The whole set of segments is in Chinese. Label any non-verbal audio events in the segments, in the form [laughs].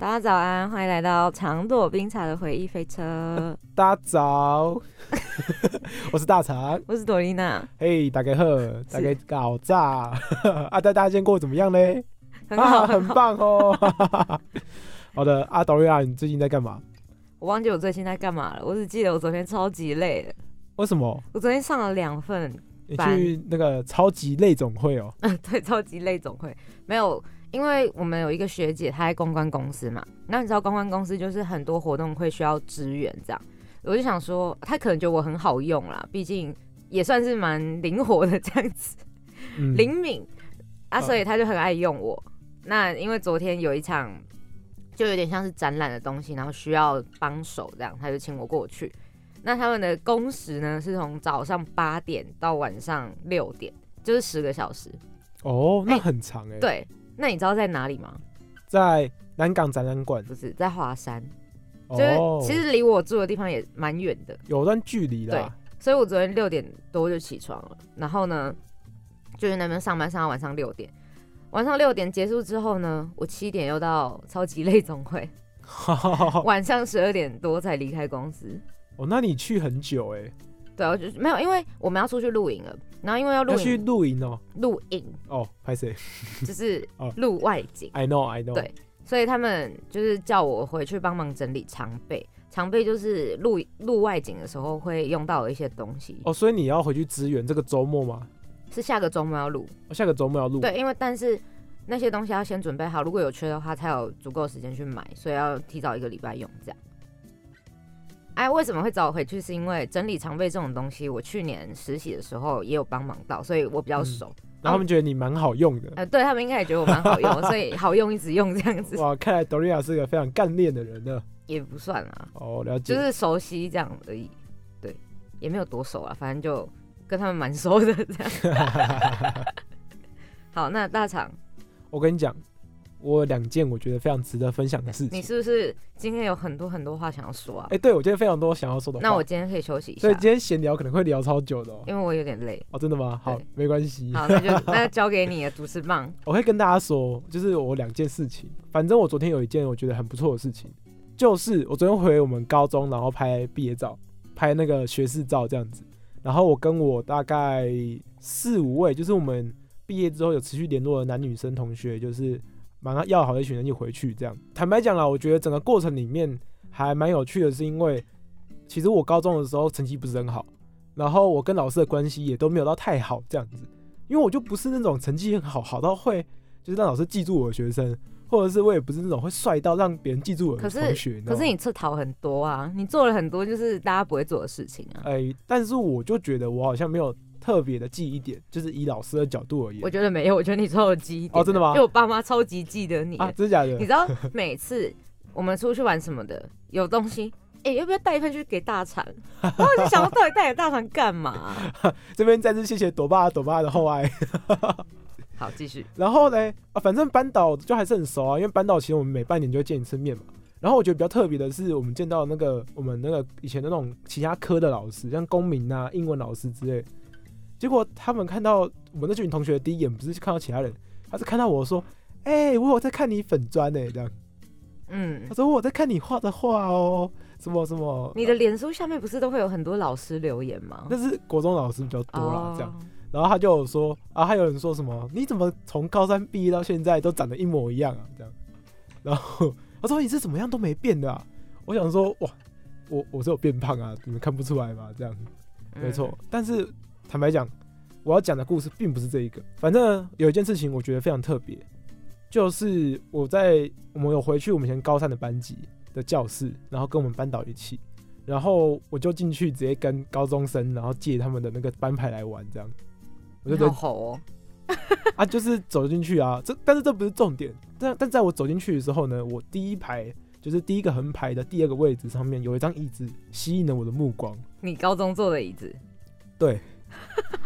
大家早安，欢迎来到长朵冰茶的回忆飞车。[laughs] 大家早，[laughs] 我是大肠，我是朵琳娜。嘿，大家好，大家搞炸 [laughs] 啊！大家今天过得怎么样呢？很好，啊，很棒哦。好的，阿，朵琳娜，你最近在干嘛？我忘记我最近在干嘛了，我只记得我昨天超级累的。为什么？我昨天上了两份，你去那个超级类总会哦？嗯，对，超级类总会没有。因为我们有一个学姐，她在公关公司嘛，那你知道公关公司就是很多活动会需要支援这样，我就想说，她可能觉得我很好用啦，毕竟也算是蛮灵活的这样子，灵敏啊，所以她就很爱用我。那因为昨天有一场，就有点像是展览的东西，然后需要帮手这样，她就请我过去。那他们的工时呢，是从早上八点到晚上六点，就是十个小时。哦，那很长哎。对。那你知道在哪里吗？在南港展览馆，不是在华山，就是其实离我住的地方也蛮远的，有段距离的。对，所以我昨天六点多就起床了，然后呢，就在那边上班上到晚上六点，晚上六点结束之后呢，我七点又到超级累总会，[laughs] 晚上十二点多才离开公司。哦，那你去很久哎。对，我就没有，因为我们要出去露营了，然后因为要露去露营哦，露营哦，拍谁？就是露外景。I know, I know。对，所以他们就是叫我回去帮忙整理常备，常备就是露露外景的时候会用到的一些东西。哦，所以你要回去支援这个周末吗？是下个周末要录，下个周末要录。对，因为但是那些东西要先准备好，如果有缺的话，才有足够时间去买，所以要提早一个礼拜用这样。哎，为什么会找我回去？是因为整理常备这种东西，我去年实习的时候也有帮忙到，所以我比较熟。然后他们觉得你蛮好用的。呃，对他们应该也觉得我蛮好用，[laughs] 所以好用一直用这样子。哇，看来 Doria 是个非常干练的人呢。也不算啊。哦，了解。就是熟悉这样而已。对，也没有多熟啊，反正就跟他们蛮熟的这样。[laughs] 好，那大厂，我跟你讲。我有两件我觉得非常值得分享的事情。你是不是今天有很多很多话想要说啊？哎，对，我今天非常多想要说的。那我今天可以休息一下。所以今天闲聊可能会聊超久的，因为我有点累。哦，真的吗？好，没关系。好，那就那交给你的主持棒。[laughs] 我会跟大家说，就是我两件事情。反正我昨天有一件我觉得很不错的事情，就是我昨天回我们高中，然后拍毕业照，拍那个学士照这样子。然后我跟我大概四五位，就是我们毕业之后有持续联络的男女生同学，就是。蛮要好的一群人就回去这样。坦白讲啦，我觉得整个过程里面还蛮有趣的，是因为其实我高中的时候成绩不是很好，然后我跟老师的关系也都没有到太好这样子。因为我就不是那种成绩很好，好到会就是让老师记住我的学生，或者是我也不是那种会帅到让别人记住我的同学。可是你这逃很多啊，你做了很多就是大家不会做的事情啊。哎，但是我就觉得我好像没有。特别的记忆点，就是以老师的角度而言，我觉得没有，我觉得你超有记忆点哦，真的吗？因为我爸妈超级记得你啊，真的假的？你知道每次我们出去玩什么的，有东西，哎，要不要带一份去给大肠？然后我就想，到底带给大肠干嘛？[laughs] 这边再次谢谢朵爸朵爸的厚爱。好，继续。[laughs] 然后呢，啊，反正班导就还是很熟啊，因为班导其实我们每半年就会见一次面嘛。然后我觉得比较特别的是，我们见到那个我们那个以前的那种其他科的老师，像公民啊、英文老师之类。结果他们看到我们那群同学的第一眼不是看到其他人，他是看到我说：“哎，我有在看你粉砖呢。”这样，嗯，他说我在看你画的画哦，什么什么。你的脸书下面不是都会有很多老师留言吗？那是国中老师比较多啦，这样。然后他就说啊，还有人说什么，你怎么从高三毕业到现在都长得一模一样啊？这样。然后他说你是怎么样都没变的啊？我想说哇，我我是有变胖啊？你们看不出来吗？这样，没错，但是。坦白讲，我要讲的故事并不是这一个。反正有一件事情我觉得非常特别，就是我在我们有回去我们以前高三的班级的教室，然后跟我们班导一起，然后我就进去直接跟高中生，然后借他们的那个班牌来玩，这样。我觉得好哦。[laughs] 啊，就是走进去啊，这但是这不是重点。但但在我走进去的时候呢，我第一排就是第一个横排的第二个位置上面有一张椅子吸引了我的目光，你高中坐的椅子，对，[laughs]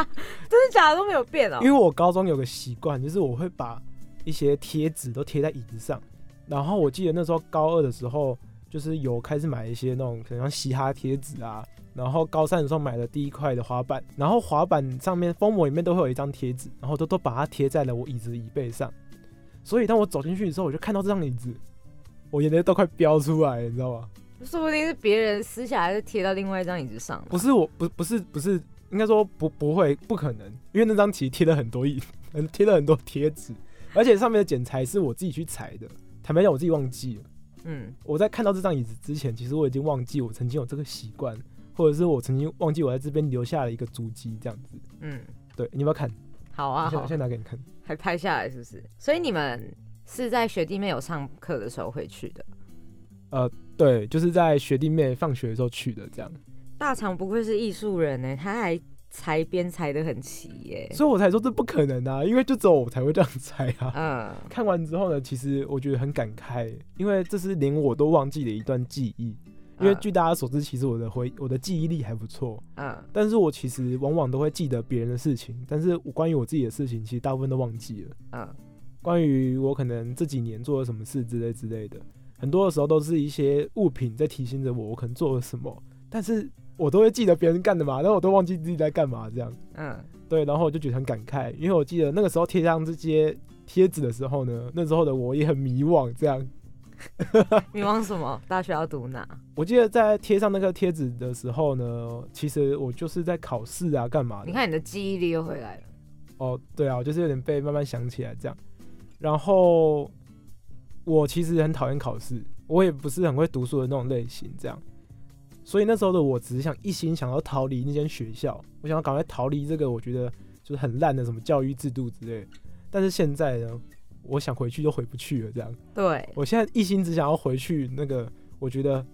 真的假的都没有变哦因为。我高中有个习惯，就是我会把一些贴纸都贴在椅子上。然后我记得那时候高二的时候，就是有开始买一些那种可能像嘻哈贴纸啊。然后高三的时候买了第一块的滑板，然后滑板上面封膜里面都会有一张贴纸，然后都都把它贴在了我椅子的椅背上。所以当我走进去的时候，我就看到这张椅子，我眼泪都快飙出来了，你知道吗？说不定是别人撕下来就贴到另外一张椅子上。不是我，不不是不是，应该说不不会不可能，因为那张其实贴了很多印，很贴了很多贴纸，而且上面的剪裁是我自己去裁的。坦白讲，我自己忘记了。嗯，我在看到这张椅子之前，其实我已经忘记我曾经有这个习惯，或者是我曾经忘记我在这边留下了一个足迹，这样子。嗯，对，你要不要看？好啊，好我现在，现在拿给你看。还拍下来是不是？所以你们是在学弟妹有上课的时候会去的。呃对，就是在学弟妹放学的时候去的，这样。大肠不愧是艺术人呢，他还裁边裁的很齐耶。所以我才说这不可能啊，因为就只有我才会这样裁啊。嗯，看完之后呢，其实我觉得很感慨，因为这是连我都忘记的一段记忆。因为嗯据大家所知，其实我的回我的记忆力还不错，嗯但是我其实往往都会记得别人的事情，但是我关于我自己的事情，其实大部分都忘记了。嗯关于我可能这几年做了什么事之类之类的，很多的时候都是一些物品在提醒着我，我可能做了什么，但是我都会记得别人干的嘛，但我都忘记自己在干嘛这样。嗯，对，然后我就觉得很感慨，因为我记得那个时候贴上这些贴纸的时候呢，那时候的我也很迷惘，这样。[laughs] [laughs] 迷茫什么？大学要读哪？我记得在贴上那个贴纸的时候呢，其实我就是在考试啊，干嘛的？你看你的记忆力又回来了。哦，对啊，我就是有点被慢慢想起来这样。然后我其实很讨厌考试，我也不是很会读书的那种类型，这样。所以那时候的我只是想一心想要逃离那间学校，我想要赶快逃离这个我觉得就是很烂的什么教育制度之类的。但是现在呢，我想回去就回不去了，这样。对，我现在一心只想要回去那个我觉得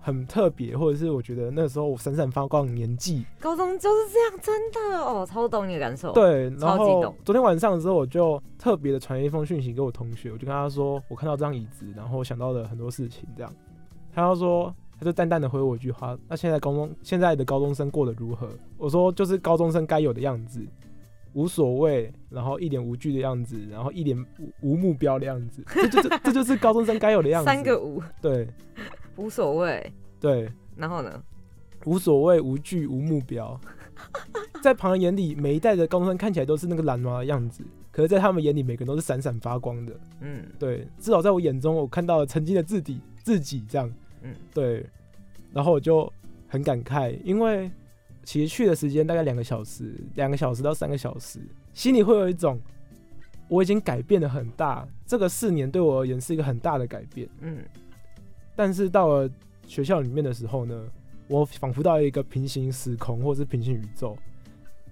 很特别，或者是我觉得那时候我闪闪发光的年纪，高中就是这样，真的哦，超懂你的感受。，对，然后昨天晚上的时候，我就特别的传了一封讯息给我同学，我就跟他说，我看到这张椅子，然后想到了很多事情，这样。他要说，他就淡淡的回我一句话，那现在高中现在的高中生过得如何？我说就是高中生该有的样子，无所谓，然后一脸无惧的样子，然后一脸无无目标的样子，这就这这就是高中生该有的样子。三个无对无所谓。对，然后呢？无所谓、无惧、无目标。在旁人眼里，每一代的高中生看起来都是那个懒娃的样子，可是，在他们眼里，每个人都是闪闪发光的。嗯对，至少在我眼中，我看到了曾经的自己，自己这样。嗯。对，然后我就很感慨，因为其实去的时间大概两个小时，两个小时到三个小时，心里会有一种我已经改变的很大，这个四年对我而言是一个很大的改变。嗯。但是到了学校里面的时候呢，我仿佛到一个平行时空或是平行宇宙，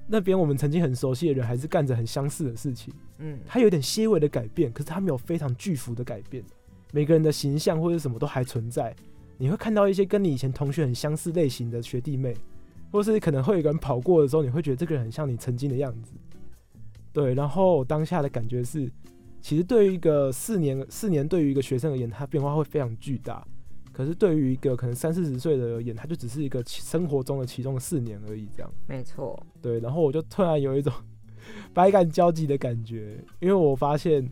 那边我们曾经很熟悉的人还是干着很相似的事情，嗯。他有点些微的改变，可是他没有非常巨幅的改变，每个人的形象或者什么都还存在。你会看到一些跟你以前同学很相似类型的学弟妹，或是可能会有一个人跑过的时候，你会觉得这个人很像你曾经的样子。对，然后我当下的感觉是，其实对于一个四年四年对于一个学生而言，他变化会非常巨大。可是对于一个可能三四十岁的而言，他就只是一个其生活中的其中的四年而已，这样。没错。对，然后我就突然有一种 [laughs] 百感交集的感觉，因为我发现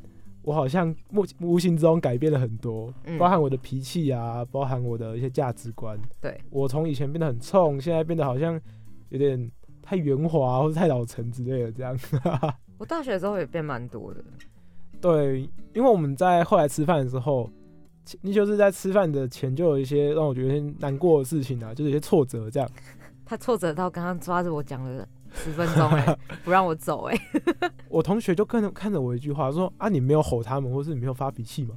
我好像无无形之中改变了很多，嗯包含我的脾气啊，包含我的一些价值观。对，我从以前变得很冲，现在变得好像有点太圆滑或者太老成之类的这样。[laughs] 我大学的时候也变蛮多的。对，因为我们在后来吃饭的时候，其你就是在吃饭的前就有一些让我觉得有点难过的事情啊，就是一些挫折这样。[laughs] 他挫折到刚刚抓着我讲了十分钟、哎，不让我走、哎，我同学就看着看着我一句话说啊，你没有吼他们，或是你没有发脾气吗？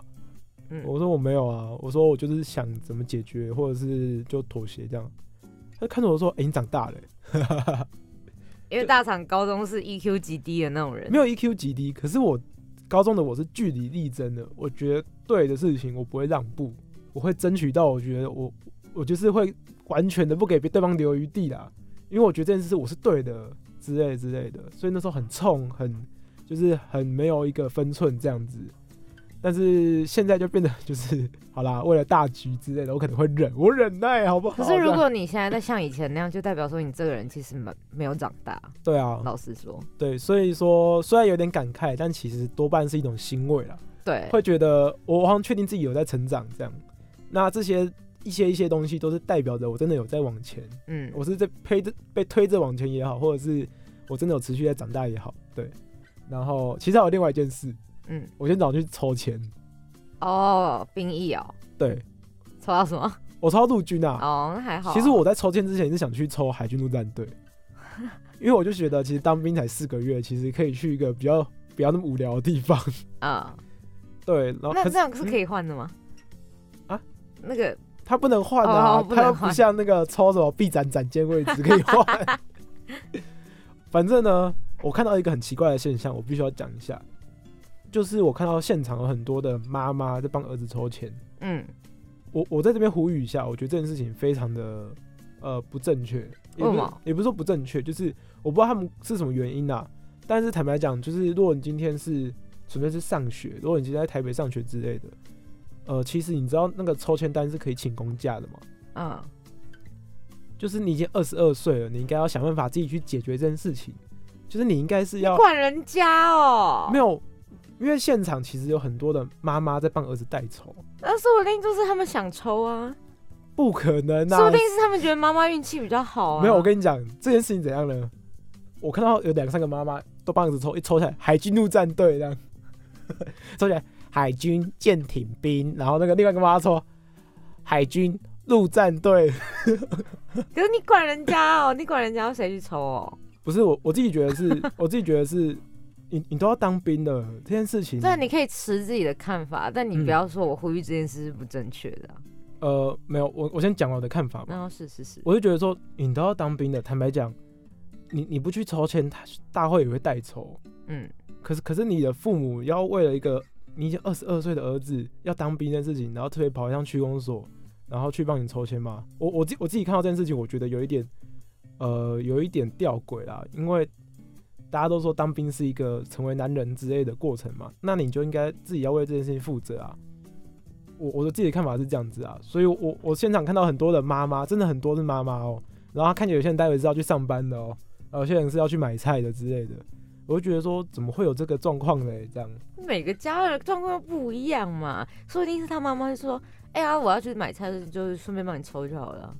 嗯，我说我没有啊，我说我就是想怎么解决，或者是就妥协这样。他看着我说：“哎、你长大了欸、因为大厂高中是 EQ 极低的那种人没，有 EQ 极低，可是我高中的我是据理力争的。我觉得对的事情我不会让步，我会争取到我觉得我我就是会完全的不给对方留余地啦，因为我觉得这件事我是对的之类之类的。所以那时候很冲，很就是很没有一个分寸这样子。但是现在就变得 [laughs] 就是好啦，为了大局之类的，我可能会忍，我忍耐，好不好？可是如果你现在在像以前那样，就代表说你这个人其实没没有长大。对啊，老实说，对，所以说虽然有点感慨，但其实多半是一种欣慰啦，对，会觉得我好像确定自己有在成长这样。那这些一些一些东西都是代表着我真的有在往前，嗯，我是在推着被推着往前也好，或者是我真的有持续在长大也好，对。然后其实还有另外一件事，嗯，我今天早上去抽签，哦，兵役哦，对抽到什么？我抽到陆军啊。哦，那还好啊。其实我在抽签之前是想去抽海军陆战队，[laughs] 因为我就觉得其实当兵才四个月，其实可以去一个比较比较那么无聊的地方。[laughs] 啊，对，然后那可这样是可以换的吗？啊，那个他不能换啊，哦不他又不像那个抽什么臂展展肩位置可以换。[laughs] 反正呢，我看到一个很奇怪的现象，我必须要讲一下，就是我看到现场有很多的妈妈在帮儿子抽签。嗯，我我在这边呼吁一下，我觉得这件事情非常的呃不正确，也不也不是说不正确，就是我不知道他们是什么原因啊。但是坦白讲，就是如果你今天是纯粹是上学，如果你今天在台北上学之类的，呃，其实你知道那个抽签单是可以请公假的吗？嗯，就是你已经二十二岁了，你应该要想办法自己去解决这件事情。就是你应该是要管人家哦。没有，因为现场其实有很多的妈妈在帮儿子代抽，那说不定就是他们想抽啊，不可能啊！说不定是他们觉得妈妈运气比较好啊。没有，我跟你讲这件事情怎样呢？我看到有两三个妈妈都帮儿子抽，一抽起来海军陆战队这样，[laughs] 抽起来海军舰艇兵，然后那个另外一个妈妈抽海军陆战队，[laughs] 可是你管人家哦，你管人家要谁去抽哦？不是我我自己觉得是，我自己觉得是，[laughs] 你你都要当兵的这件事情，但你可以持自己的看法，但你嗯不要说我呼吁这件事是不正确的啊。呃没有，我我先讲我的看法吧。那是是是，我就觉得说，你都要当兵的，坦白讲，你你不去抽签，他大会也会代抽。嗯，可是可是你的父母要为了一个你已经二十二岁的儿子要当兵这件事情，然后特别跑向区公所，然后去帮你抽签吗？我我自我自己看到这件事情，我觉得有一点呃有一点吊诡啦，因为大家都说当兵是一个成为男人之类的过程嘛，那你就应该自己要为这件事情负责啊。我我的自己的看法是这样子啊，所以我我现场看到很多的妈妈，真的很多是妈妈哦，然后看见有些人待会是要去上班的哦，有些人是要去买菜的之类的，我就觉得说怎么会有这个状况呢？这样，每个家的状况不一样嘛，说不定是他妈妈就说：“哎呀，我要去买菜，就是顺便帮你抽就好了。”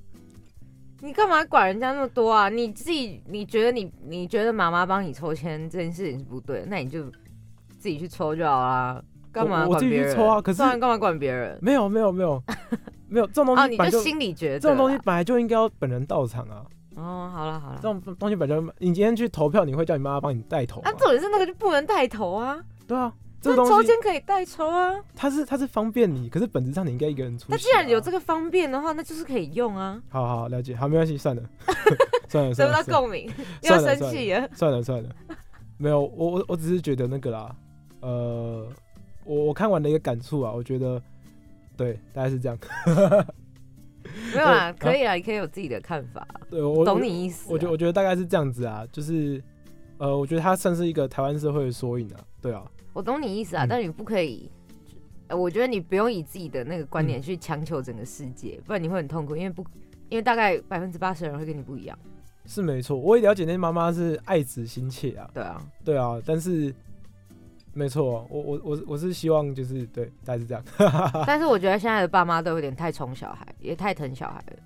你干嘛管人家那么多啊？你自己你觉得你你觉得妈妈帮你抽签这件事情是不对，那你就自己去抽就好啦。干嘛我我自己？去抽啊可是干嘛管别人？没有没有没有没有这种东哦，西你就心里觉得这种东西本来就应该要本人到场啊，哦，好了好了这，种东西本身你今天去投票，你会叫你妈妈帮你带头吗啊，？重点是那个就不能带头啊，对啊，这那个东西抽签可以代抽啊。它是它是方便你，可是本质上你应该一个人出、啊。那既然有这个方便的话，那就是可以用啊，好好了解，好没关系，算了，算了得算了，[laughs] 不到共鸣，又要生气了。算了算了，没有，我我我只是觉得那个啦，呃，我我看完的一个感触啊，我觉得对，大概是这样。[laughs] 没有啦，呃可以啦，你可以有自己的看法，对我懂你意思啊。我觉得我觉得大概是这样子啊，就是呃，我觉得它算是一个台湾社会的缩影啊，对啊，我懂你意思啊，嗯但你不可以。呃我觉得你不用以自己的那个观点嗯去强求整个世界，不然你会很痛苦，因为不，因为大概百分之八十的人会跟你不一样。是没错，我也了解那些妈妈是爱子心切啊，对啊，对啊，但是没错，我我我我是希望就是对，大概是这样，[laughs] 但是我觉得现在的爸妈都有点太宠小孩，也太疼小孩了。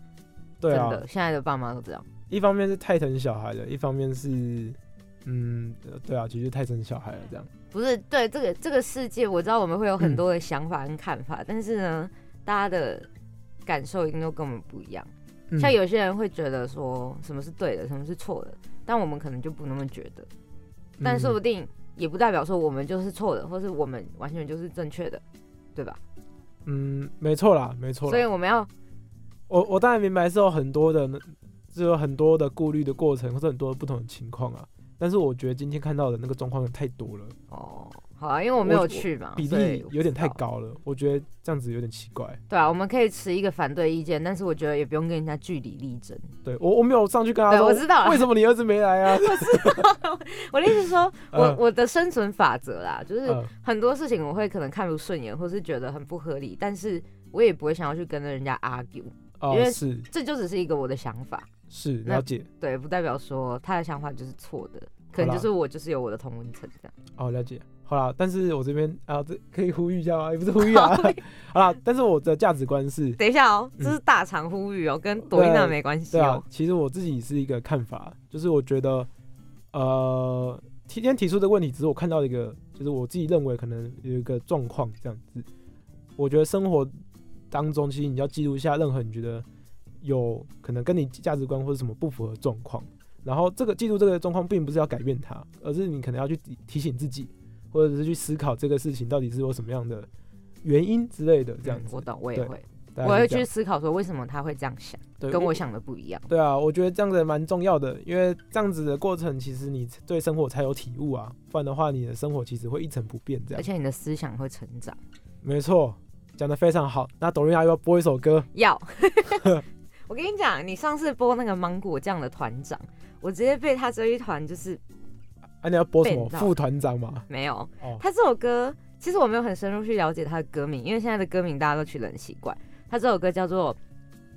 对啊，真的，现在的爸妈都这样。一方面是太疼小孩了，一方面是嗯，对啊，其实太疼小孩了这样。不是对这个这个世界，我知道我们会有很嗯多的想法跟看法，但是呢，大家的感受一定都跟我们不一样。嗯像有些人会觉得说什么是对的，什么是错的，但我们可能就不那么觉得。但说不嗯定也不代表说我们就是错的，或是我们完全就是正确的，对吧？嗯，没错啦，没错。所以我们要我我当然明白是有很多的，是有很多的顾虑的过程，或者很多不同的情况啊。但是我觉得今天看到的那个状况太多了，哦，好啊，因为我没有去嘛，比例有点。太高了，我觉得这样子有点奇怪。对啊，我们可以持一个反对意见，但是我觉得也不用跟人家据理力争。对我我没有上去跟他对说，我知道了为什么你儿子没来啊？[laughs] 我知道，我的意思是说，[laughs] 我嗯我的生存法则啦，就是嗯很多事情我会可能看不顺眼，或是觉得很不合理，但是我也不会想要去跟人家 argue，哦因为是这就只是一个我的想法，是了解对，不代表说他的想法就是错的，可能就是我就是有我的同温层这样。哦了解。好啦，但是我这边啊，这可以呼吁一下吗？也不是呼吁啊。[laughs] 好啦，但是我的价值观是，等一下哦，嗯这是大肠呼吁哦，跟朵丽娜没关系对啊哦。，其实我自己是一个看法，就是我觉得，呃，提今天提出的问题，只是我看到一个，就是我自己认为可能有一个状况这样子。我觉得生活当中，其实你要记录一下任何你觉得有可能跟你价值观或者什么不符合状况，然后这个记录这个状况，并不是要改变它，而是你可能要去提提醒自己，或者是去思考这个事情到底是有什么样的原因之类的，这样子。嗯我懂，我也会，我会去思考说为什么他会这样想，跟我想的不一样。对啊，我觉得这样子蛮重要的，因为这样子的过程，其实你对生活才有体悟啊，不然的话，你的生活其实会一成不变这样。而且你的思想会成长。没错，讲的非常好。那董瑞亚要不要播一首歌？要，[laughs] 我跟你讲，你上次播那个芒果酱的团长，我直接被他这一团就是啊，你要播什么？副团长吗？没有。哦，他这首歌其实我没有很深入去了解他的歌名，因为现在的歌名大家都取得很奇怪。他这首歌叫做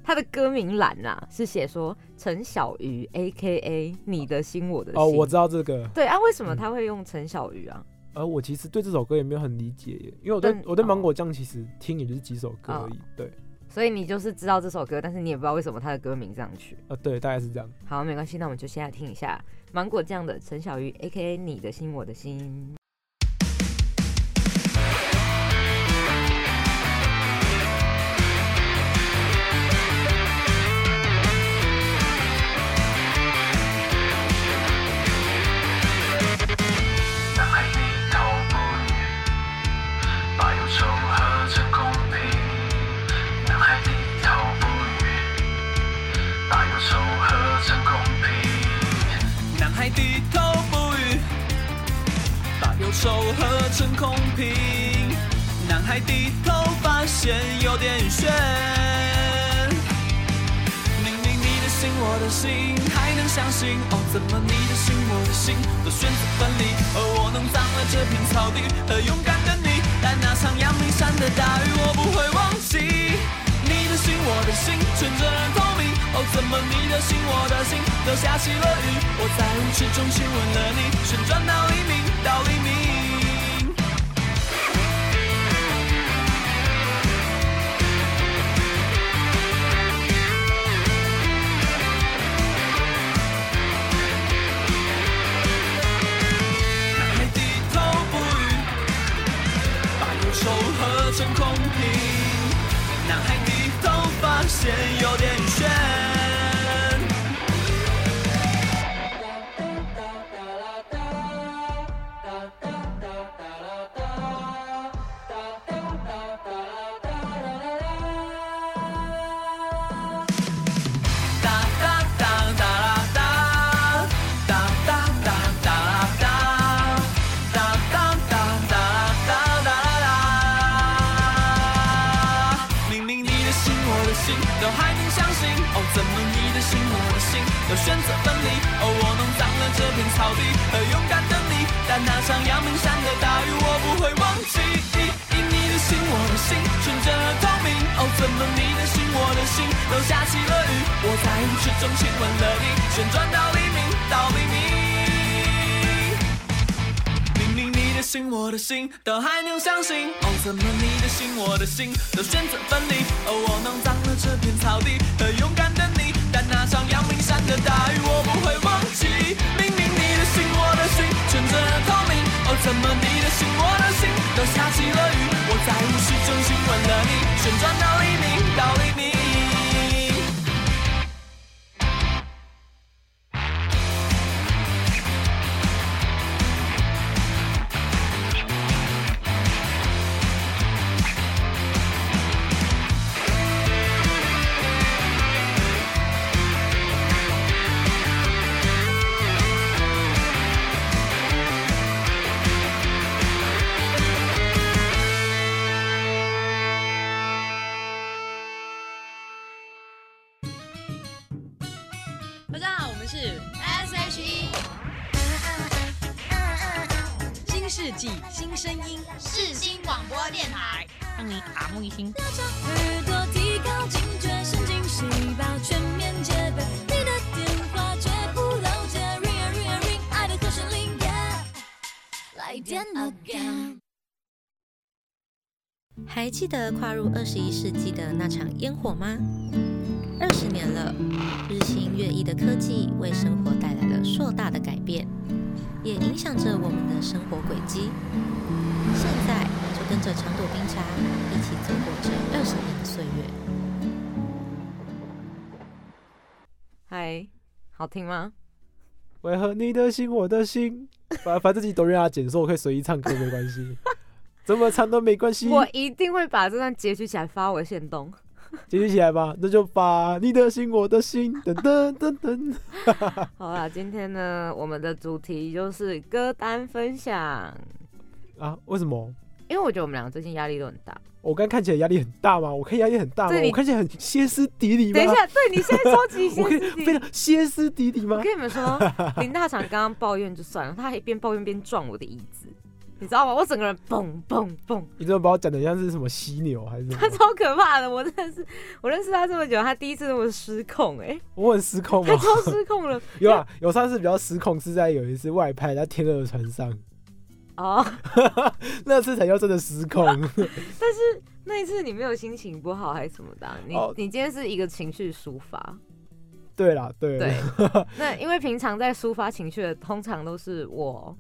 他的歌名栏啊，是写说陈小鱼 A K A 你的心我的心。哦，我知道这个。对啊，为什么嗯他会用陈小鱼啊？而我其实对这首歌也没有很理解耶，因为我对我对芒哦果酱其实听也就是几首歌而已。对，所以你就是知道这首歌，但是你也不知道为什么他的歌名这样取。呃，对，大概是这样。好，没关系，那我们就现在听一下芒果酱的陈小鱼 A K A 你的心我的心。空瓶。男孩低头发现有点悬。明明你的心，我的心，还能相信哦？怎么你的心，我的心都选择分离？而我弄脏了这片草地和勇敢的你，但那场阳明山的大雨，我不会忘记。你的心，我的心，纯真而透明。哦，怎么你的心，我的心都下起了雨？我在舞池中亲吻了你，旋转到黎明，到黎明。平。男孩低头发现有点悬。的心都还能相信，哦，怎么你的心我的心都选择分离？哦，我弄脏了这片草地和勇敢的你，但那场阳明山的大雨我不会忘记。你的心我的心纯真而透明，哦，怎么你的心我的心都下起了雨？我在舞池中亲吻了你，旋转到黎明，到黎。明心，我的心都还能相信，哦，怎么你的心，我的心都选择分离？哦，我弄脏了这片草地和勇敢的你，但那场阳明山的大雨我不会忘记。明明你的心，我的心纯真而透明，哦，怎么你的心，我的心都下起了雨？我在舞池中亲吻了你，旋转到黎明，到黎还记得跨入二十一世纪的那场烟火吗？二十年了，日新月异的科技为生活带来了硕大的改变，也影响着我们的生活轨迹。现在就跟着长朵冰茶一起走过这二十年的岁月。嗨，好听吗？为何你的心我的心？反反正自己都让他剪，说我可以随意唱歌没关系，怎么长都没关系。我一定会把这段截取起来发我的线动。[laughs] 截取起来吧，那就把你的心我的心，噔噔噔噔。[laughs] 好啦，今天呢，我们的主题就是歌单分享，啊？为什么？因为我觉得我们两个最近压力都很大。我刚看起来压力很大吗？我看压力很大吗？对我看起来很歇斯底里吗？等一下，对你现在超级歇斯底 [laughs] 里。非常歇斯底里吗我？跟你们说，林大厂刚刚抱怨就算了，他还一边抱怨边撞我的椅子，你知道吗？我整个人蹦蹦蹦，你怎么把我讲的像是什么犀牛还是什么？他超可怕的。我真的是，我认识他这么久，他第一次那么失控、哎，我很失控吗他？超失控了。[laughs] 有啊，有上次比较失控是在有一次外拍在天鹅船上，哦，[laughs] 那次才叫真的失控。[laughs] 但是那一次你没有心情不好还是什么的啊、你、哦你今天是一个情绪抒发。对啦，对啦对，那因为平常在抒发情绪的，通常都是我，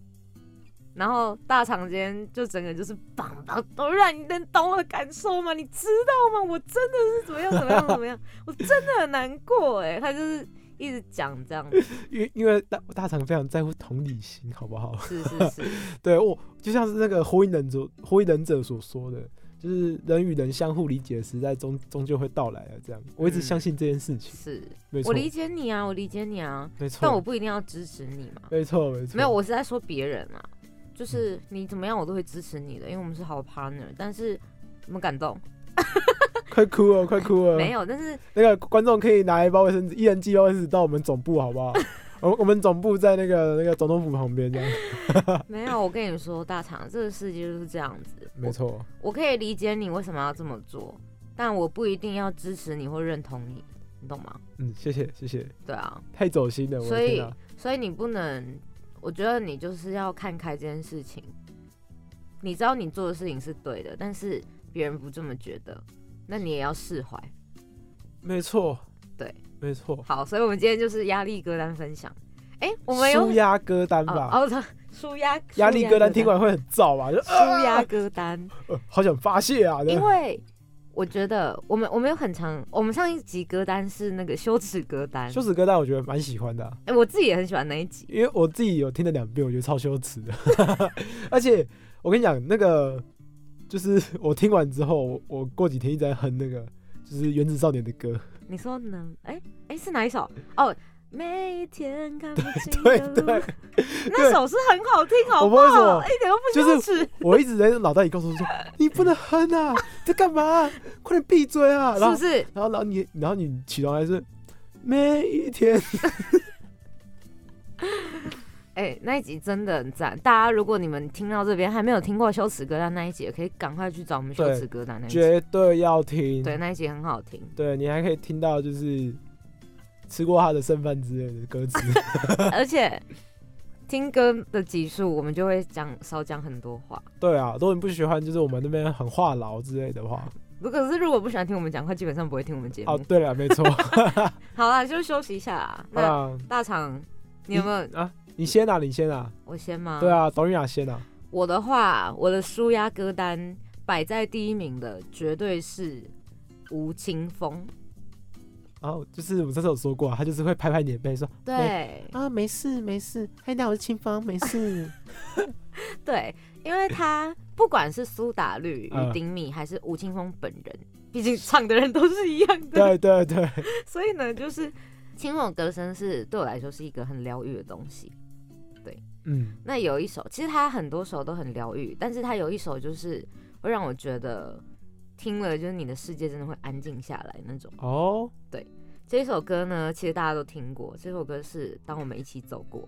然后大场间就整个就是棒棒，都让你能懂我的感受吗？你知道吗？我真的是怎么样怎么样怎么样，[laughs] 我真的很难过哎。他就是一直讲这样子，因为因为大大肠非常在乎同理心，好不好？是是是，[laughs] 对我就像是那个火影忍者火影忍者所说的，就是人与人相互理解的时代终终究会到来的。这样，我一直嗯相信这件事情。是没错，我理解你啊，我理解你啊，没错，但我不一定要支持你嘛。没错没错，没有，我是在说别人啊，就是你怎么样我都会支持你的，因为我们是好 partner。但是怎么感动？[laughs] 快哭了，快哭了。没有，但是那个观众可以拿一包卫生纸，一人寄一包卫生纸到我们总部，好不好？[laughs] 我我们总部在那个那个总统府旁边，这样。[laughs] 没有。我跟你说，大厂这个世界就是这样子。没错，我，可以理解你为什么要这么做，但我不一定要支持你或认同你，你懂吗？嗯，谢谢谢谢，对啊，太走心了，所以！所以你不能，我觉得你就是要看开这件事情。你知道你做的事情是对的，但是别人不这么觉得，那你也要释怀。没错，对，没错。好，所以我们今天就是压力歌单分享。哎、我们有舒压歌单吧，舒压压力歌单听完会很燥吧？就舒压歌单，[laughs] 呃好想发泄啊！因为我觉得我们我们有很长，我们上一集歌单是那个羞耻歌单，羞耻歌单我觉得蛮喜欢的啊、哎、我自己也很喜欢那一集。因为我自己有听了两遍，我觉得超羞耻的。[laughs] 而且我跟你讲，那个就是我听完之后，我我过几天一直在哼那个就是原子少年的歌。你说呢？哎、哎、是哪一首？哦，每一天看不清路 [laughs] [laughs] 对，那首是很好听，好不好？一点都不就羞耻，我一直在脑袋里告诉说：[laughs] “你不能哼啊，在干嘛、快点闭嘴啊！”是不是？然后然后你然后你起床还是每一天。哎、那一集真的很赞。大家如果你们听到这边还没有听过羞耻歌单那一集，也可以赶快去找我们羞耻歌单那一集。绝对要听。对，那一集很好听。对你还可以听到就是吃过他的剩饭之类的歌词。[laughs] 而且听歌的集数，我们就会讲少讲很多话。对啊，如果你不喜欢就是我们那边很话痨之类的话，如果是如果不喜欢听我们讲话，基本上不会听我们节目。哦，对了，没错。[laughs] 好啦，就休息一下啦。好那，大厂，你有没有？啊？你先啊，你先啊。我先吗？对。啊，董宇雅先啊。我的话，我的舒压歌单摆在第一名的绝对是吴青峰。然后就是我们上次有说过啊，他就是会拍拍你的背说对啊，没事没事，嗨，那我是清风，没事。[laughs] 对，因为他不管是苏打绿、丁密，还是吴青峰本人，毕竟唱的人都是一样的，对对对，[laughs] 所以呢，就是清风的歌声是对我来说是一个很疗愈的东西。对嗯，那有一首，其实他很多首都很疗愈，但是他有一首就是会让我觉得听了就是你的世界真的会安静下来那种。哦，对这一首歌呢，其实大家都听过，这首歌是《当我们一起走过》。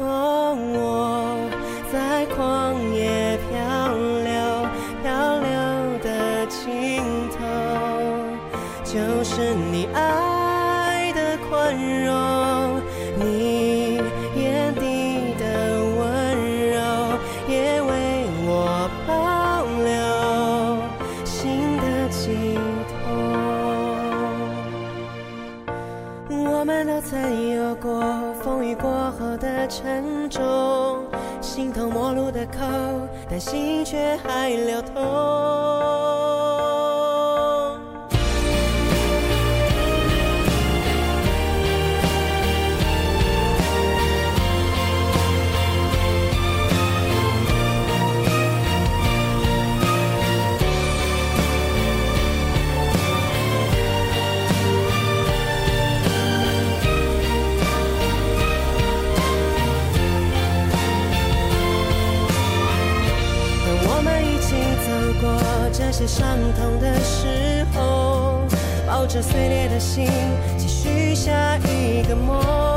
哦，心却还流通。这碎裂的心，继续下一个梦。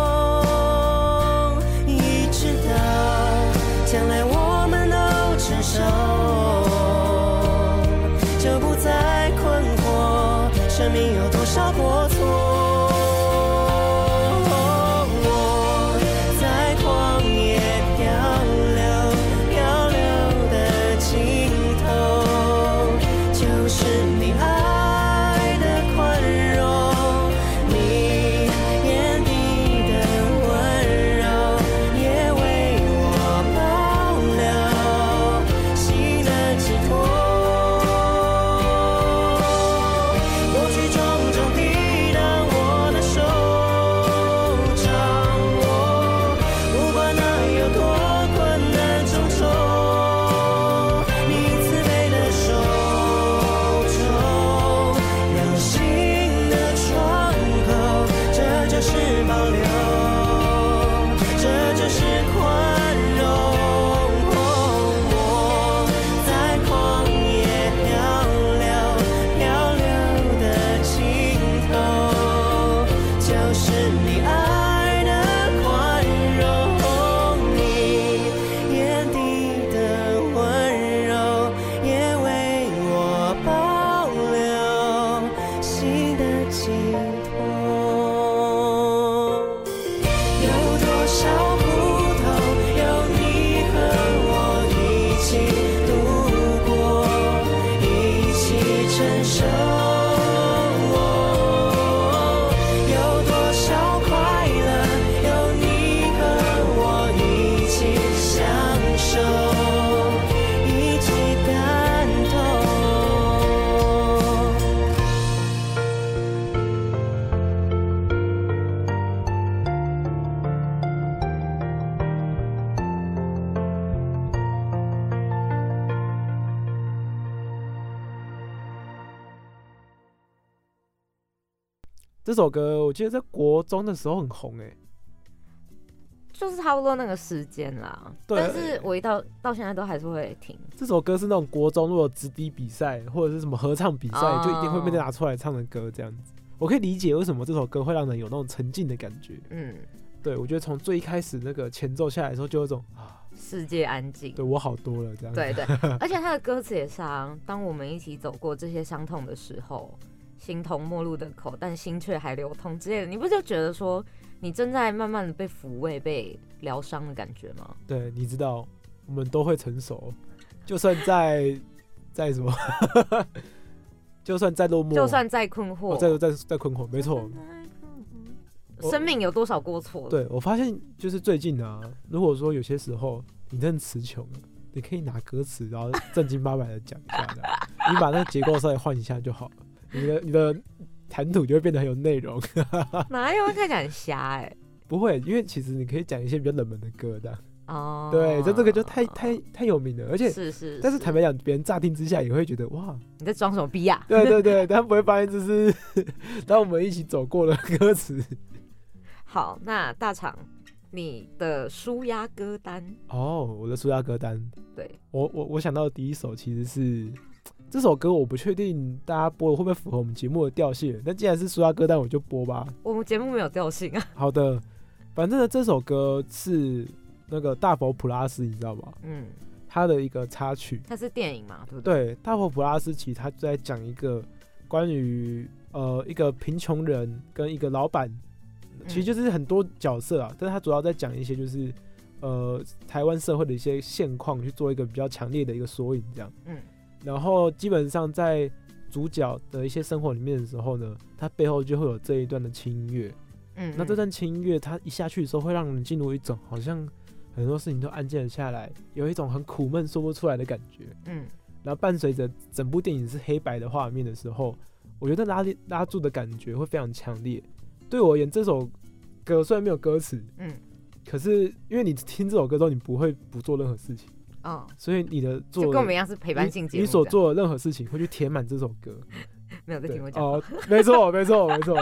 这首歌我记得在国中的时候很红哎、就是差不多那个时间啦。对但是我一到到现在都还是会听。这首歌是那种国中如果直笛比赛或者是什么合唱比赛，哦就一定会被拿出来唱的歌这样子。我可以理解为什么这首歌会让人有那种沉浸的感觉。嗯，对我觉得从最一开始那个前奏下来的时候，就有一种啊，世界安静。对我好多了这样子。对对，[laughs] 而且他的歌词也是啊，当我们一起走过这些伤痛的时候，形同陌路的口，但心却还流通之类的，你不就觉得说，你正在慢慢的被抚慰、被疗伤的感觉吗？对，你知道我们都会成熟，就算在在什么，[laughs] 就算再落寞，就算再困惑，我再再再困惑，没错。生命有多少过错？，对我发现就是最近啊，如果说有些时候你真的词穷了，你可以拿歌词，然后正经八百的讲一下的，你把那个结构稍微换一下就好了，你的你的谈吐就会变得很有内容。哪有看起来很瞎哎、不会，因为其实你可以讲一些比较冷门的歌的，哦，对，就这个就太太太有名了，而且是是，但是坦白讲，别人乍听之下也会觉得哇，你在装什么逼呀、对对对，但不会发现这是 [laughs] 当我们一起走过的歌词。好，那大厂，你的舒压歌单，哦，我的舒压歌单，对。我我我想到的第一首其实是这首歌，我不确定大家播的会不会符合我们节目的调性，但既然是苏压歌单，我就播吧。我们节目没有调性啊。[laughs] 好的，反正呢，这首歌是那个大佛普拉斯，你知道吧？嗯，他的一个插曲。它是电影嘛，对不对？对，大佛普拉斯其实他就在讲一个关于呃一个贫穷人跟一个老板，其实就是很多角色啊，但是他主要在讲一些就是呃台湾社会的一些现况，去做一个比较强烈的一个缩影这样。嗯，然后基本上在主角的一些生活里面的时候呢，他背后就会有这一段的轻音乐。嗯，那这嗯段轻音乐它一下去的时候，会让人进入一种好像很多事情都安静了下来，有一种很苦闷说不出来的感觉。嗯然后伴随着整部电影是黑白的画面的时候，我觉得拉力拉住的感觉会非常强烈。对我而言，这首歌虽然没有歌词，嗯可是因为你听这首歌之后，你不会不做任何事情，哦，所以你的做就跟我们一样是陪伴性节目你，你所做的任何事情会去填满这首歌。[laughs] 没有在对听我讲。哦，没错，没错，没错，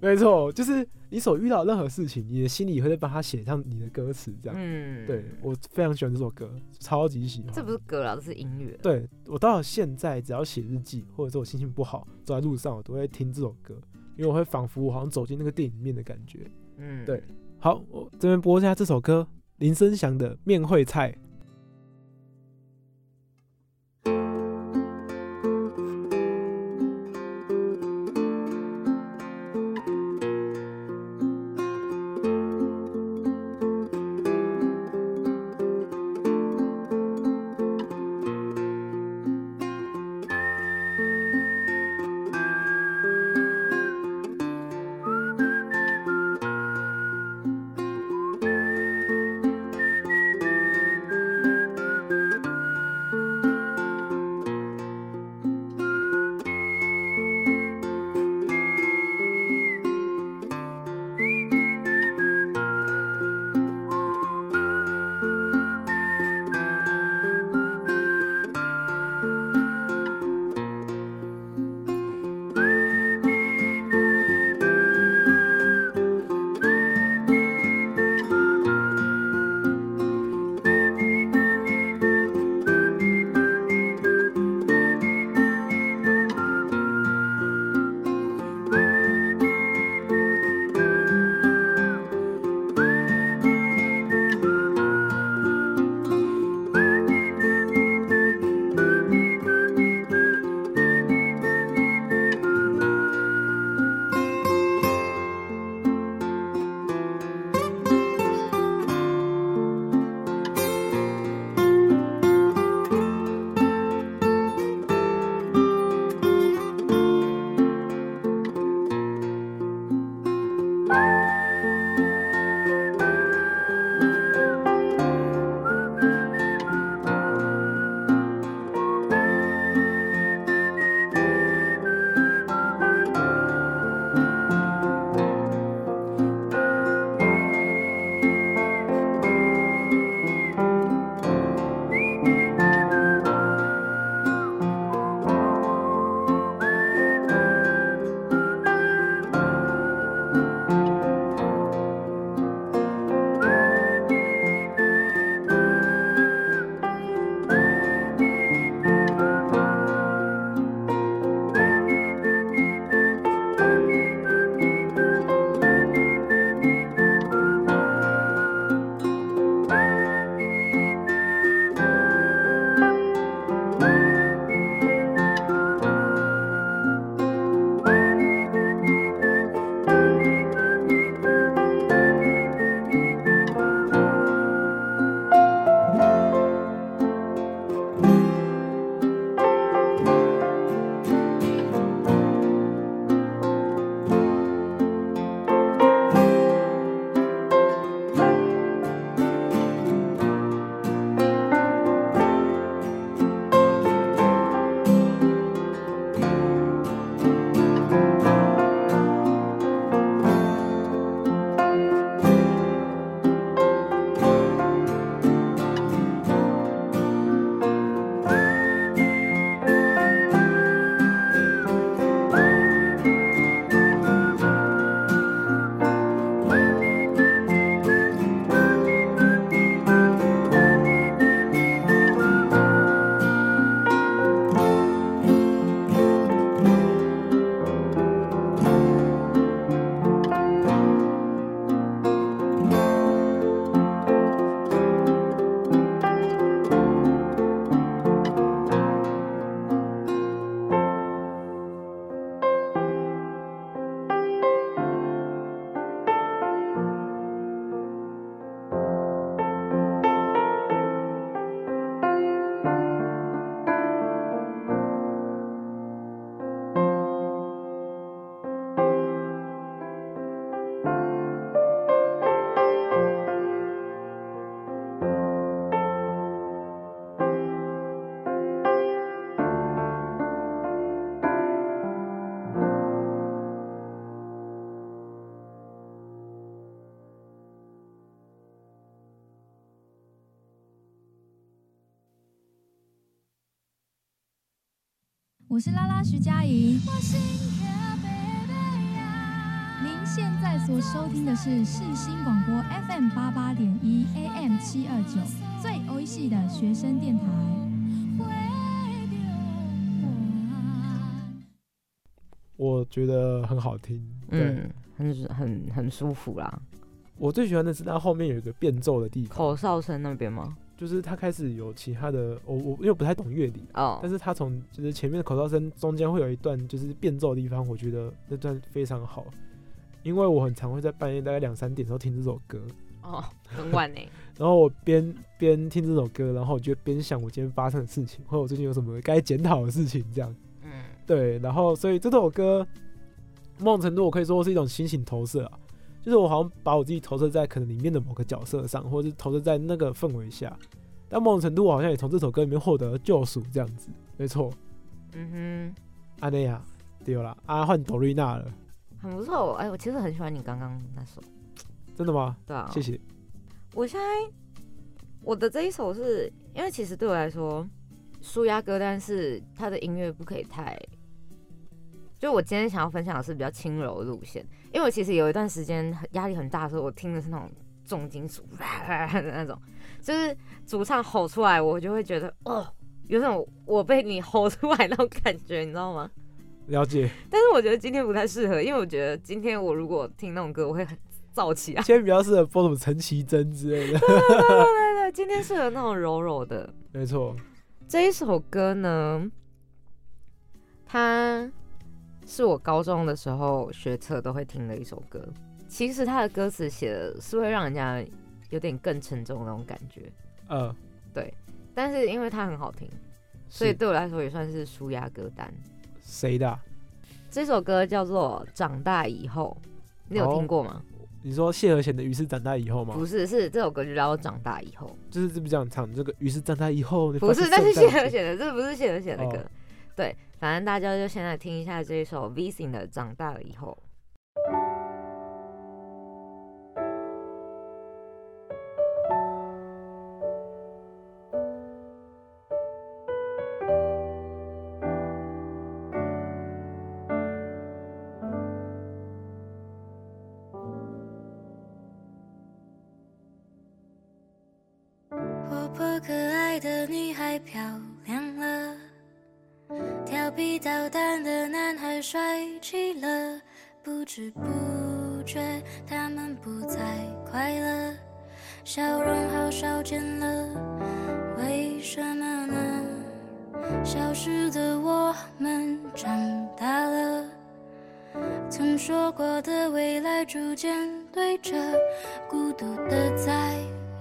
没错，就是你所遇到任何事情，你的心里会帮他写上你的歌词，这样。嗯，对，我非常喜欢这首歌，超级喜欢。这不是歌了，这是音乐。对我到了现在，只要写日记，或者是我心情不好，走在路上，我都会听这首歌，因为我会仿佛我好像走进那个电影里面的感觉。嗯，对好，我这边播一下这首歌，林声祥的《面会菜》。我是拉拉徐佳莹。您现在所收听的是世新广播 FM 八八点一 AM 七二九，最欧系的学生电台。我觉得很好听。对，嗯，很很很舒服啦。我最喜欢的是它后面有一个变奏的地方，口哨声那边吗？就是他开始有其他的，我我因为不太懂乐理，哦。但，是他从就是前面的口哨声中间会有一段就是变奏的地方，我觉得那段非常好，因为我很常会在半夜大概两三点的时候听这首歌，哦，很晚呢。[laughs] 然后我边边听这首歌，然后我就边想我今天发生的事情，或者我最近有什么该检讨的事情，这样嗯，对，然后所以这首歌某种程度我可以说是一种心情投射啊，就是我好像把我自己投射在可能里面的某个角色上，或者是投射在那个氛围下，但某种程度我好像也从这首歌里面获得了救赎，这样子，没错。嗯哼阿内亚，对了，啊换朵瑞娜了，很不错。哎，我其实很喜欢你刚刚那首。真的吗？对啊，谢谢。我现在我的这一首是因为其实对我来说，舒压歌单是它的音乐不可以太，就我今天想要分享的是比较轻柔的路线，因为我其实有一段时间很压力很大的时候，我听的是那种重金属的那种，就是主唱吼出来，我就会觉得哦，有种我被你吼出来那种感觉，你知道吗？了解。但是我觉得今天不太适合，因为我觉得今天我如果听那种歌，我会很燥起来。今天比较适合播什么陈绮贞之类的，对对对，今天适合那种柔柔的。没错。这一首歌呢，它是我高中的时候学测都会听的一首歌。其实它的歌词写的是会让人家有点更沉重的那种感觉，呃，但是因为它很好听，所以对我来说也算是舒压歌单。谁的啊、[laughs] 这首歌叫做《长大以后》，你有哦听过吗？你说谢和弦的《于是长大以后》吗？不是，是这首歌就叫做《长大以后》。就是这不这样唱，这个《于是长大以后》不是，现但是谢和弦的，这不是谢和弦的歌。哦对，反正大家就先来听一下这一首 V 型的《长大了以后》。过的未来逐渐对着，孤独的在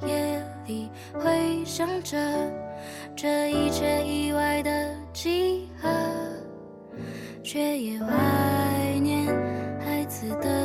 夜里回想着这一切意外的集合，却也怀念孩子的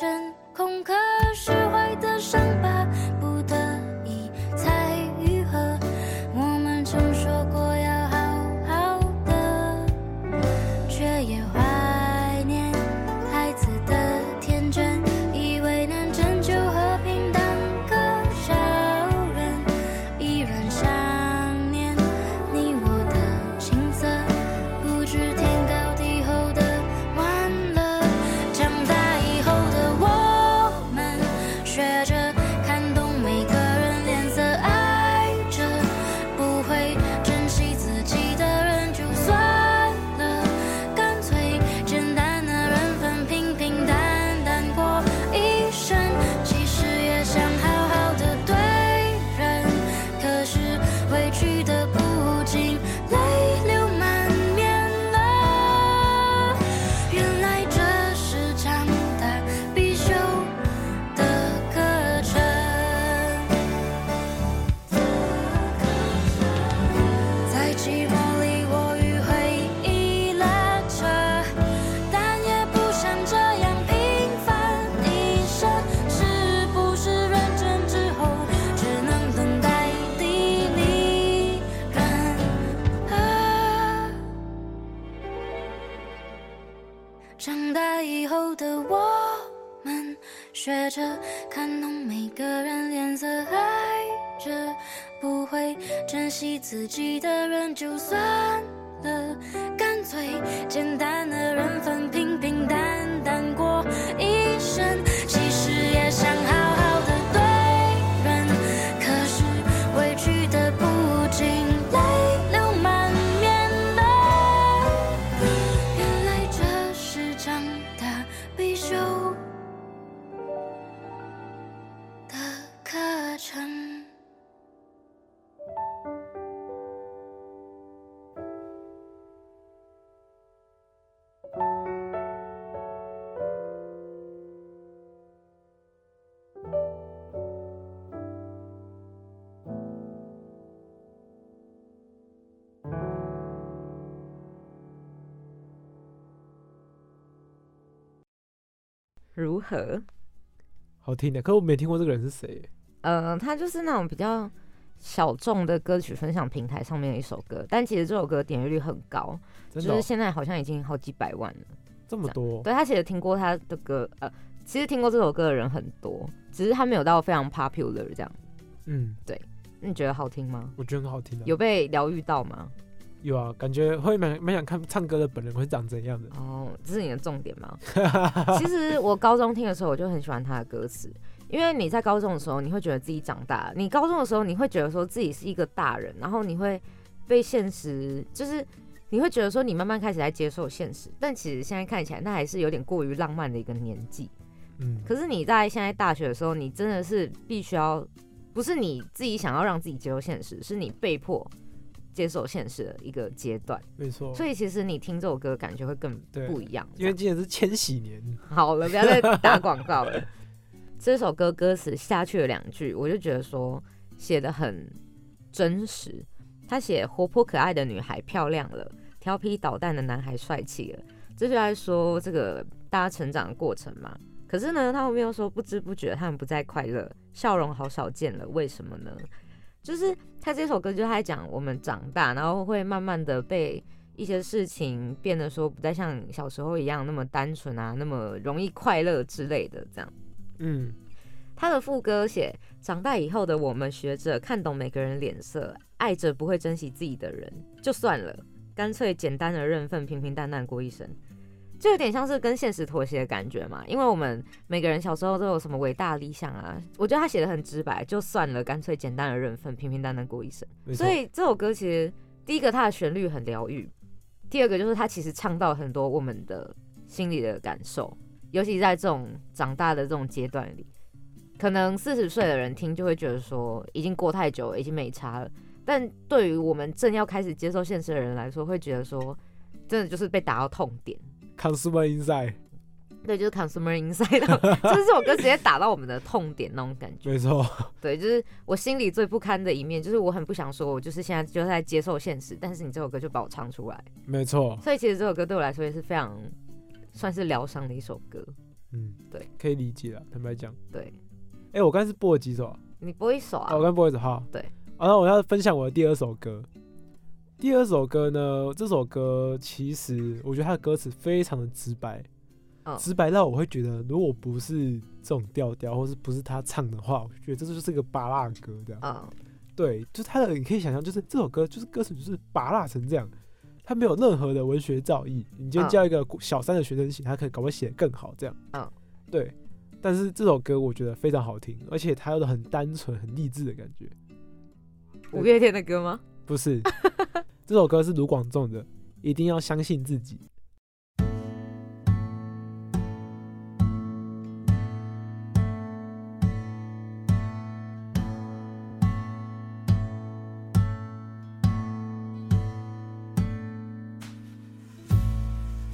真如何？好听的，可我没听过这个人是谁。呃，他就是那种比较小众的歌曲分享平台上面的一首歌，但其实这首歌点阅率很高，哦、就是现在好像已经好几百万了。这么多，对他其实听过他的歌，呃，其实听过这首歌的人很多，只是他没有到非常 popular 这样。嗯，对你觉得好听吗？我觉得很好听的。有被疗愈到吗？有啊，感觉会蛮蛮想看唱歌的本人会长怎样的。哦，这是你的重点吗？[laughs] 其实我高中听的时候，我就很喜欢他的歌词，因为你在高中的时候，你会觉得自己长大了。你高中的时候，你会觉得说自己是一个大人，然后你会被现实，就是你会觉得说你慢慢开始在接受现实。但其实现在看起来，那还是有点过于浪漫的一个年纪。嗯，可是你在现在大学的时候，你真的是必须要，不是你自己想要让自己接受现实，是你被迫接受现实的一个阶段。没错。所以其实你听这首歌感觉会更不一样。因为今年是千禧年，好了，不要再打广告了。这首歌歌词下去了两句，我就觉得说写的很真实。他写活泼可爱的女孩漂亮了，调皮捣蛋的男孩帅气了。这就在说这个大家成长的过程嘛。可是呢，他后面又说不知不觉他们不再快乐，笑容好少见了，为什么呢？就是他这首歌就是在讲我们长大，然后会慢慢的被一些事情变得说不再像小时候一样那么单纯啊，那么容易快乐之类的这样。嗯，他的副歌写：长大以后的我们学着看懂每个人脸色，爱着不会珍惜自己的人就算了，干脆简单的认份，平平淡淡过一生。就有点像是跟现实妥协的感觉嘛，因为我们每个人小时候都有什么伟大的理想啊，我觉得他写的很直白，就算了，干脆简单的认份，平平淡淡过一生。所以这首歌其实第一个它的旋律很疗愈，第二个就是它其实唱到很多我们的心里的感受，尤其在这种长大的这种阶段里，可能四十岁的人听就会觉得说已经过太久了，已经没差了。但对于我们正要开始接受现实的人来说，会觉得说真的就是被打到痛点。Consumer Inside，对，就是 consumer inside，[laughs] 就是这首歌直接打到我们的痛点那种感觉。没错，对，就是我心里最不堪的一面，就是我很不想说，我就是现在就在接受现实，但是你这首歌就把我唱出来，没错，所以其实这首歌对我来说也是非常算是疗伤的一首歌。嗯，对，可以理解了。坦白讲，对哎、我刚才是播了几首啊？你播一首啊哦，我刚播一首好。对，然后我要分享我的第二首歌。第二首歌呢，这首歌其实我觉得它的歌词非常的直白，嗯直白到我会觉得，如果不是这种调调，或是不是他唱的话，我就觉得这就是个拔辣歌这样。嗯，对，就他的你可以想象，就是这首歌就是歌词就是拔辣成这样，他没有任何的文学造诣。你今天嗯叫一个小三的学生写，他可以搞不写得更好这样。嗯，对。但是这首歌我觉得非常好听，而且它有的很单纯、很励志的感觉。五月天的歌吗？不是，[laughs] 这首歌是卢广仲的，一定要相信自己。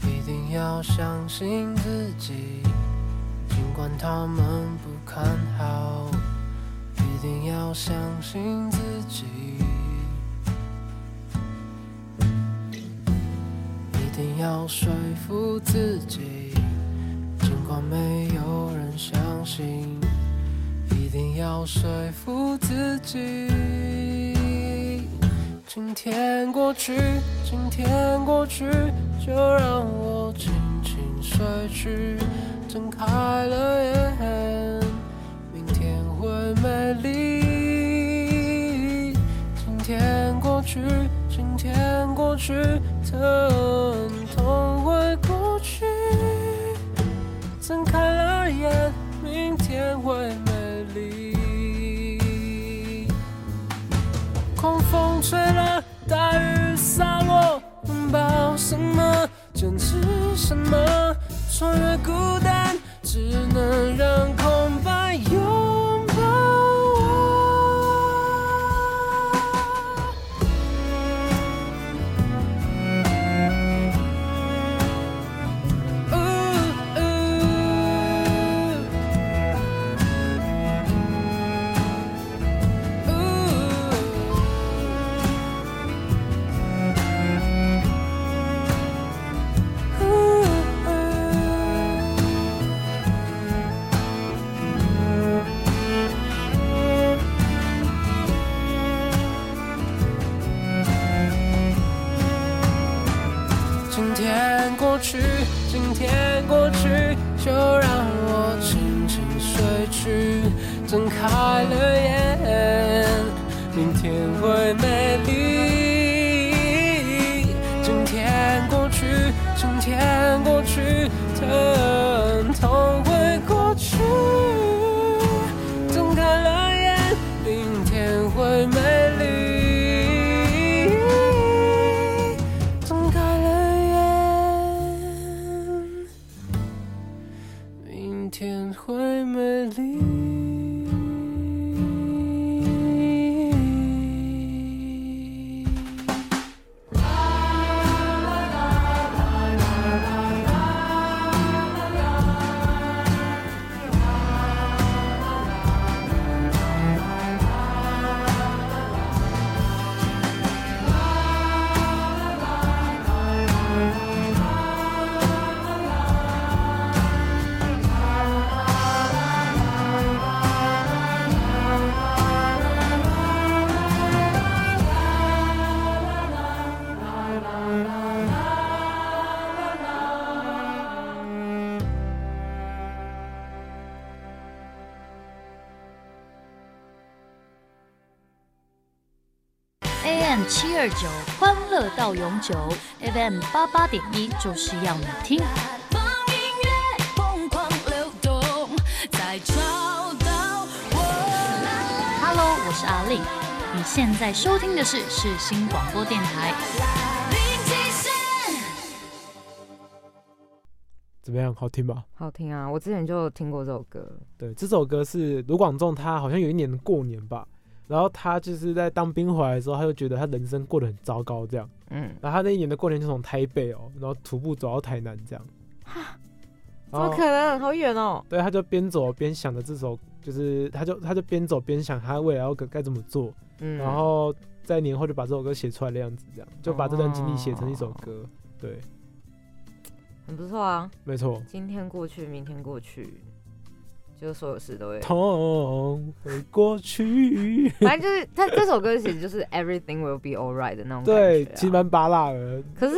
一定要相信自己，尽管他们不看好。一定要相信自己，要说服自己，尽管没有人相信。一定要说服自己。今天过去，今天过去，就让我轻轻睡去，睁开了眼，明天会美丽。今天过去，今天过去，疼睁开了眼，明天会美丽。狂风吹了，大雨洒落，拥抱什么，坚持什么，穿越孤单，只能让去，就二九欢乐到永久，FM 八八点一就是要你听。Hello，我是阿令，你现在收听的是世新广播电台。怎么样？好听吧？好听啊！我之前就听过这首歌。对，这首歌是卢广仲，他好像有一年过年吧，然后他就是在当兵回来的时候，他就觉得他人生过得很糟糕这样，嗯，然后他那一年的过年就从台北哦，然后徒步走到台南这样，怎么可能？好远哦！对，他就边走边想着这首，就是他就他就边走边想他未来要该该怎么做，嗯，然后在年后就把这首歌写出来的样子，这样就把这段经历写成一首歌。对，很不错啊。没错，今天过去，明天过去，就是所有事都会。痛会过去。反正就是他这首歌其实就是 Everything will be alright 的那种感对，觉、啊。其实蛮拔辣的。可是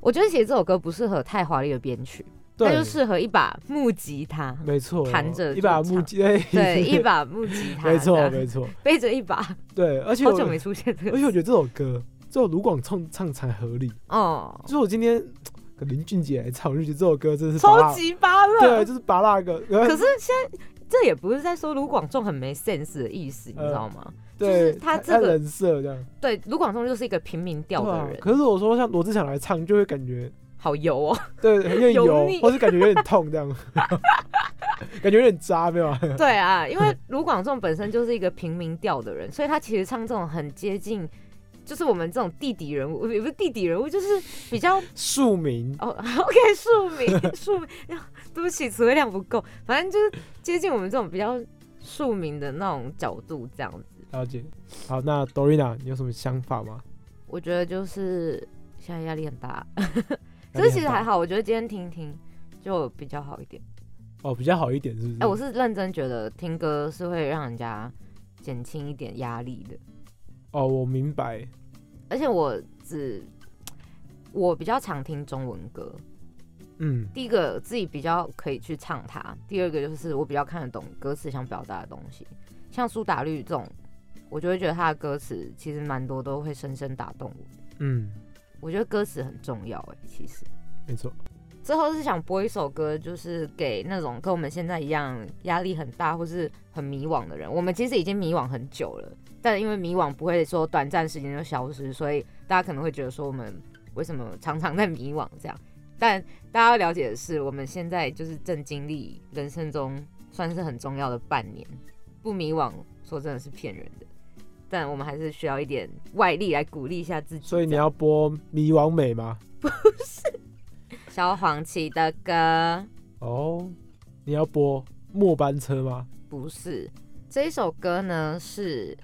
我觉得其实这首歌不适合太华丽的编曲，它就，适合一把木吉他，没错，弹着一把木吉，对对，一把木吉他，[laughs] 没错没错，背着一把，对，而且好久没出现这个，而且我觉得这首歌只有卢广唱唱才合理。哦，就是我今天跟林俊杰来唱，我就觉得这首歌真的是超辣，级拔对，就是拔辣歌。可 [laughs] 可是现在这也不是在说卢广仲很没 sense 的意思，你知道吗？对就是他这个人设这样，对，卢广仲就是一个平民调的人，可是我说像罗志祥来唱，就会感觉 [laughs] 好油哦。对有点油油腻，或是感觉有点痛这样，[laughs] 感觉有点渣，没有啊？对啊，因为卢广仲本身就是一个平民调的人，所以他其实唱这种很接近，就是我们这种地底人物，也不是地底人物，就是比较庶民，哦，OK，庶民，[laughs] 庶民，[laughs] 对不起，词汇量不够，反正就是接近我们这种比较庶民的那种角度，这样子。了解。好，那 Dorina，你有什么想法吗？我觉得就是现在压力很大，[laughs] 压可力很大是其实还好，我觉得今天听一听就比较好一点。哦，比较好一点，是不是？哎、我是认真觉得听歌是会让人家减轻一点压力的。哦，我明白。而且我只我比较常听中文歌，嗯，第一个自己比较可以去唱它，第二个就是我比较看得懂歌词想表达的东西，像苏打绿这种，我就会觉得他的歌词其实蛮多都会深深打动我。嗯，我觉得歌词很重要哎、其实。没错。最后是想播一首歌，就是给那种跟我们现在一样压力很大或是很迷惘的人。我们其实已经迷惘很久了，但因为迷惘不会说短暂时间就消失，所以大家可能会觉得说我们为什么常常在迷惘这样。但大家要了解的是，我们现在就是正经历人生中算是很重要的半年，不迷惘说真的是骗人的。但我们还是需要一点外力来鼓励一下自己。所以你要播迷惘美吗？不是，萧煌奇的歌。哦，你要播末班车吗？不是，这一首歌呢是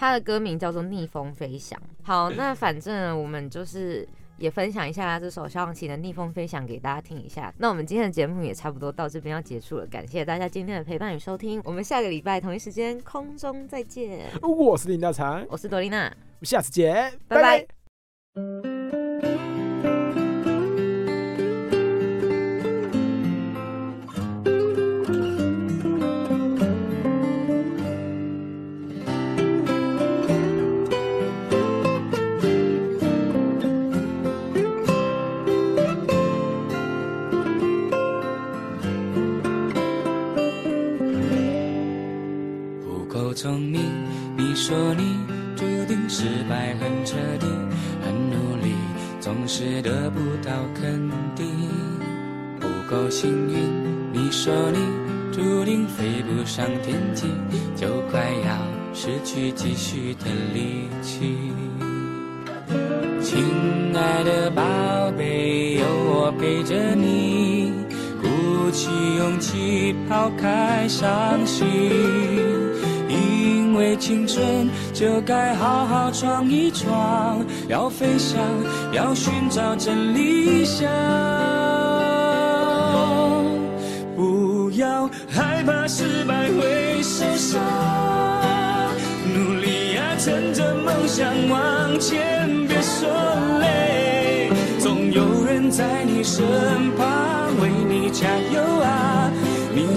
它的歌名叫做《逆风飞翔》。好，那反正我们就是也分享一下这首萧煌奇的《逆风飞翔》给大家听一下。那我们今天的节目也差不多到这边要结束了，感谢大家今天的陪伴与收听。我们下个礼拜同一时间空中再见。我是林大长，我是朵丽娜，我们下次见，拜拜聪明，你说你注定失败很彻底，很努力，总是得不到肯定。不够幸运，你说你注定飞不上天际，就快要失去继续的力气。亲爱的宝贝，有我陪着你，鼓起勇气抛开伤心。为青春就该好好闯一闯，要飞翔，要寻找真理想。不要害怕失败会受伤，努力呀、趁着梦想往前，别说累，总有人在你身旁为你加油啊！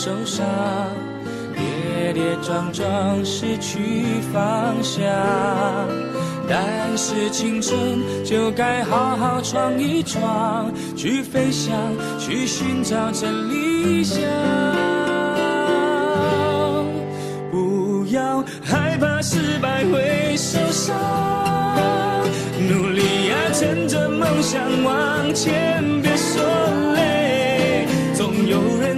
受伤，跌跌撞撞失去方向。但是青春就该好好闯一闯，去飞翔，去寻找真理想。不要害怕失败会受伤，努力啊，趁着梦想往前，别说累，总有人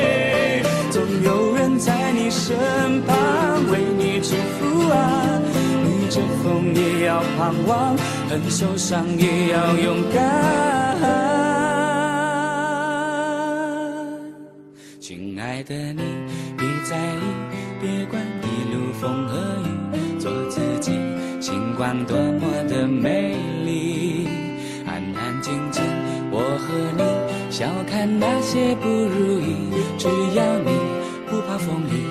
着风也要盼望，很受伤也要勇敢。亲爱的你，别在意，别管一路风和雨，做自己，星光多么的美丽。安安静静，我和你，笑看那些不如意，只要你不怕风雨。